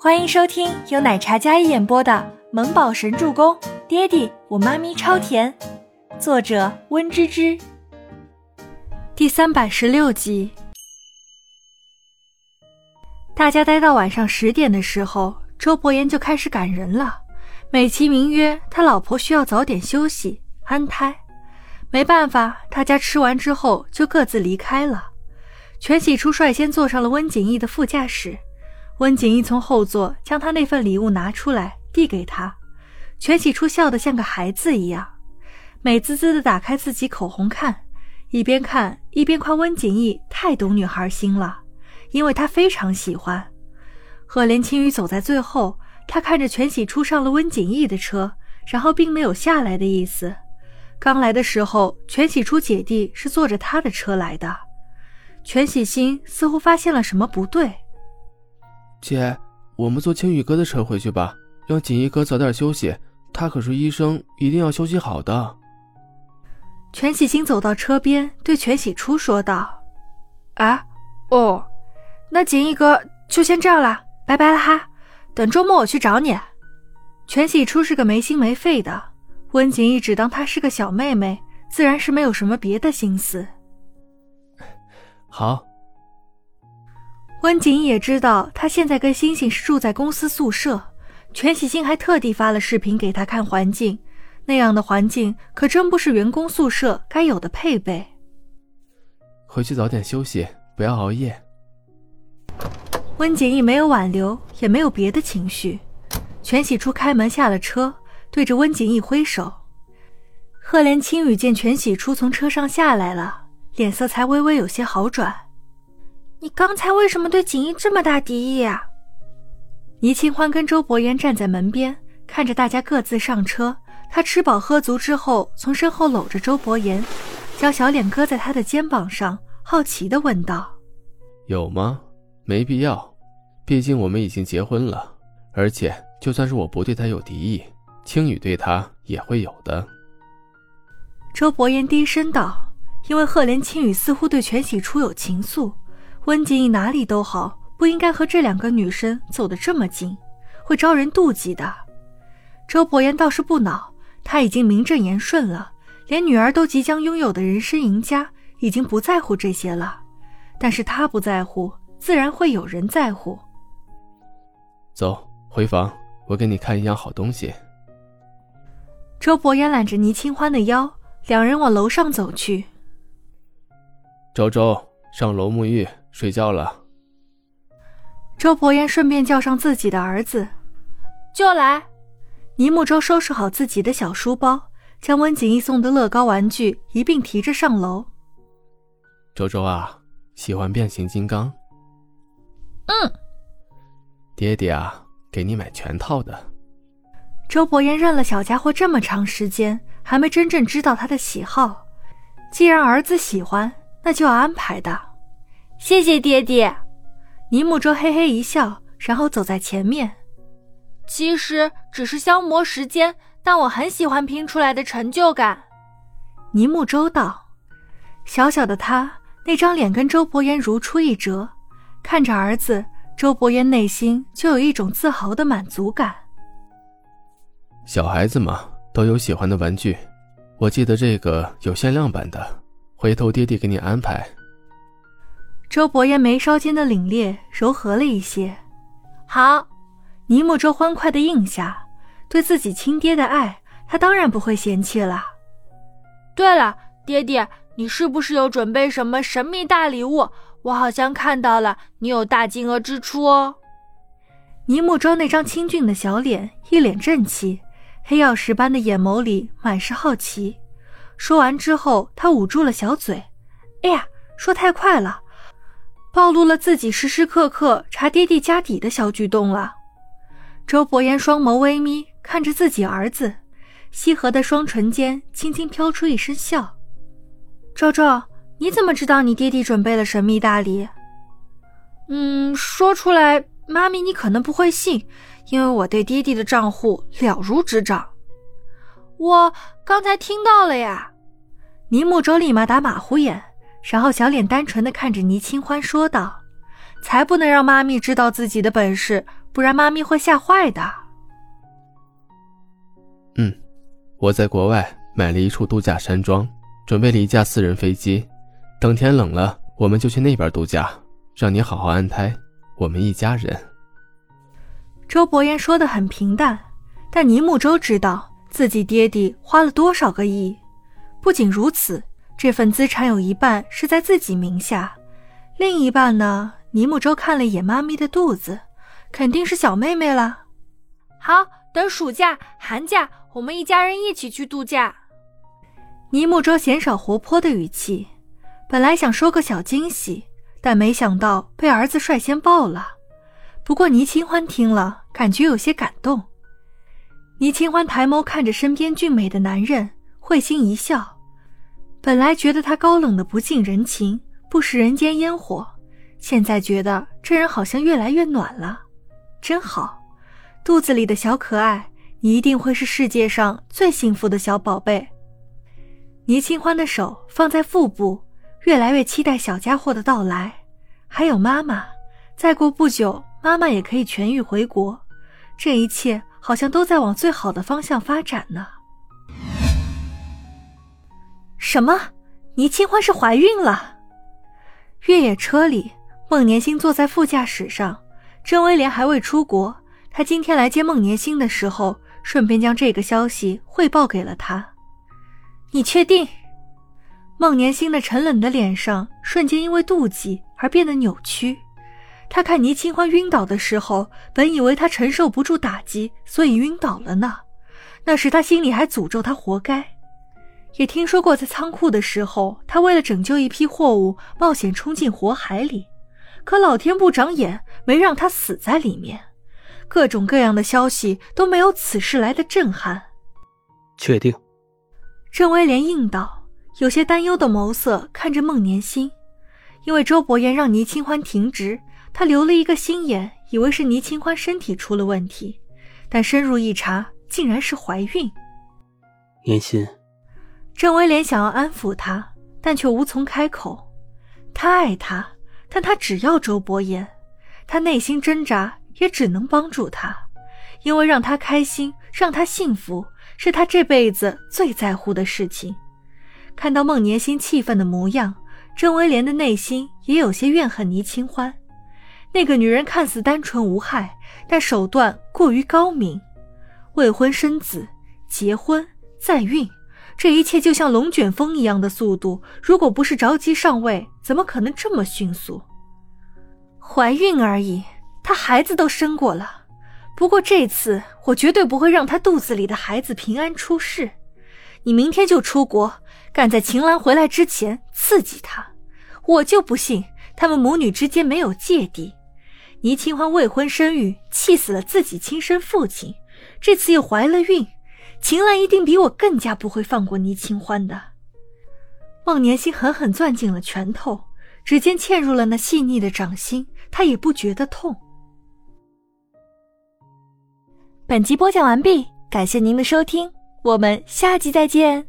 欢迎收听由奶茶嘉一演播的《萌宝神助攻》，爹地我妈咪超甜，作者温芝芝。第三百十六集。大家待到晚上十点的时候，周伯言就开始赶人了，美其名曰他老婆需要早点休息安胎。没办法，大家吃完之后就各自离开了。全喜初率先坐上了温景逸的副驾驶，温景逸从后座将他那份礼物拿出来递给他。全喜初笑得像个孩子一样，美滋滋的打开自己口红看，一边看一边夸温景逸太懂女孩心了，因为他非常喜欢。赫连青羽走在最后，他看着全喜初上了温景逸的车，然后并没有下来的意思。刚来的时候，全喜初姐弟是坐着他的车来的。全喜星似乎发现了什么不对，姐，我们坐青宇哥的车回去吧，让锦衣哥早点休息。他可是医生，一定要休息好的。全喜星走到车边，对全喜初说道：“啊，哦，那锦衣哥就先这样了，拜拜了哈。等周末我去找你。”全喜初是个没心没肺的。温景逸只当她是个小妹妹，自然是没有什么别的心思。好。温景逸也知道他现在跟星星是住在公司宿舍，全喜星还特地发了视频给他看环境，那样的环境可真不是员工宿舍该有的配备。回去早点休息，不要熬夜。温景逸没有挽留，也没有别的情绪。全喜初开门下了车。对着温景逸挥手，赫连青羽见全喜初从车上下来了，脸色才微微有些好转。你刚才为什么对景逸这么大敌意啊？倪清欢跟周伯言站在门边，看着大家各自上车。他吃饱喝足之后，从身后搂着周伯言，将小脸搁在他的肩膀上，好奇地问道：“有吗？没必要，毕竟我们已经结婚了。而且，就算是我不对他有敌意。”青雨对他也会有的。周伯言低声道：“因为赫连青雨似乎对全喜初有情愫，温景逸哪里都好，不应该和这两个女生走得这么近，会招人妒忌的。”周伯言倒是不恼，他已经名正言顺了，连女儿都即将拥有的人生赢家，已经不在乎这些了。但是他不在乎，自然会有人在乎。走，回房，我给你看一样好东西。周伯言揽着倪清欢的腰，两人往楼上走去。周周，上楼沐浴睡觉了。周伯言顺便叫上自己的儿子，就来。倪木舟收拾好自己的小书包，将温景逸送的乐高玩具一并提着上楼。周周啊，喜欢变形金刚？嗯。爹爹啊，给你买全套的。周伯言认了小家伙这么长时间，还没真正知道他的喜好。既然儿子喜欢，那就要安排的。谢谢爹爹。倪木舟嘿嘿一笑，然后走在前面。其实只是消磨时间，但我很喜欢拼出来的成就感。倪木舟道。小小的他那张脸跟周伯言如出一辙，看着儿子，周伯言内心就有一种自豪的满足感。小孩子嘛，都有喜欢的玩具。我记得这个有限量版的，回头爹爹给你安排。周伯言眉梢间的凛冽柔和了一些。好，尼木周欢快的应下，对自己亲爹的爱，他当然不会嫌弃了。对了，爹爹，你是不是有准备什么神秘大礼物？我好像看到了，你有大金额支出哦。尼木周那张清俊的小脸，一脸正气。黑曜石般的眼眸里满是好奇。说完之后，他捂住了小嘴。哎呀，说太快了，暴露了自己时时刻刻查爹地家底的小举动了。周伯言双眸微眯，看着自己儿子，翕合的双唇间轻轻飘出一声笑。周周，你怎么知道你爹地准备了神秘大礼？嗯，说出来，妈咪你可能不会信。因为我对爹地的账户了如指掌，我刚才听到了呀。倪木舟立马打马虎眼，然后小脸单纯的看着倪清欢说道：“才不能让妈咪知道自己的本事，不然妈咪会吓坏的。嗯，我在国外买了一处度假山庄，准备了一架私人飞机，等天冷了，我们就去那边度假，让你好好安胎，我们一家人。周伯言说的很平淡，但倪木舟知道自己爹地花了多少个亿。不仅如此，这份资产有一半是在自己名下，另一半呢？倪木舟看了一眼妈咪的肚子，肯定是小妹妹了。好，等暑假、寒假，我们一家人一起去度假。倪木舟鲜少活泼的语气，本来想说个小惊喜，但没想到被儿子率先爆了。不过倪清欢听了，感觉有些感动。倪清欢抬眸看着身边俊美的男人，会心一笑。本来觉得他高冷的不近人情，不食人间烟火，现在觉得这人好像越来越暖了，真好。肚子里的小可爱，你一定会是世界上最幸福的小宝贝。倪清欢的手放在腹部，越来越期待小家伙的到来。还有妈妈，再过不久。妈妈也可以痊愈回国，这一切好像都在往最好的方向发展呢。什么？倪清欢是怀孕了？越野车里，孟年星坐在副驾驶上，郑威廉还未出国。他今天来接孟年星的时候，顺便将这个消息汇报给了他。你确定？孟年星的沉冷的脸上瞬间因为妒忌而变得扭曲。他看倪清欢晕倒的时候，本以为他承受不住打击，所以晕倒了呢。那时他心里还诅咒他活该。也听说过在仓库的时候，他为了拯救一批货物，冒险冲进火海里，可老天不长眼，没让他死在里面。各种各样的消息都没有此事来的震撼。确定。郑威廉应道，有些担忧的眸色看着孟年心，因为周伯言让倪清欢停职。他留了一个心眼，以为是倪清欢身体出了问题，但深入一查，竟然是怀孕。年心，郑威廉想要安抚他，但却无从开口。他爱他，但他只要周伯言。他内心挣扎，也只能帮助他，因为让他开心，让他幸福，是他这辈子最在乎的事情。看到孟年心气愤的模样，郑威廉的内心也有些怨恨倪清欢。那个女人看似单纯无害，但手段过于高明。未婚生子，结婚再孕，这一切就像龙卷风一样的速度。如果不是着急上位，怎么可能这么迅速？怀孕而已，她孩子都生过了。不过这次我绝对不会让她肚子里的孩子平安出世。你明天就出国，赶在秦岚回来之前刺激她。我就不信他们母女之间没有芥蒂。倪清欢未婚生育，气死了自己亲生父亲，这次又怀了孕，秦岚一定比我更加不会放过倪清欢的。孟年心狠狠攥紧了拳头，指尖嵌入了那细腻的掌心，他也不觉得痛。本集播讲完毕，感谢您的收听，我们下集再见。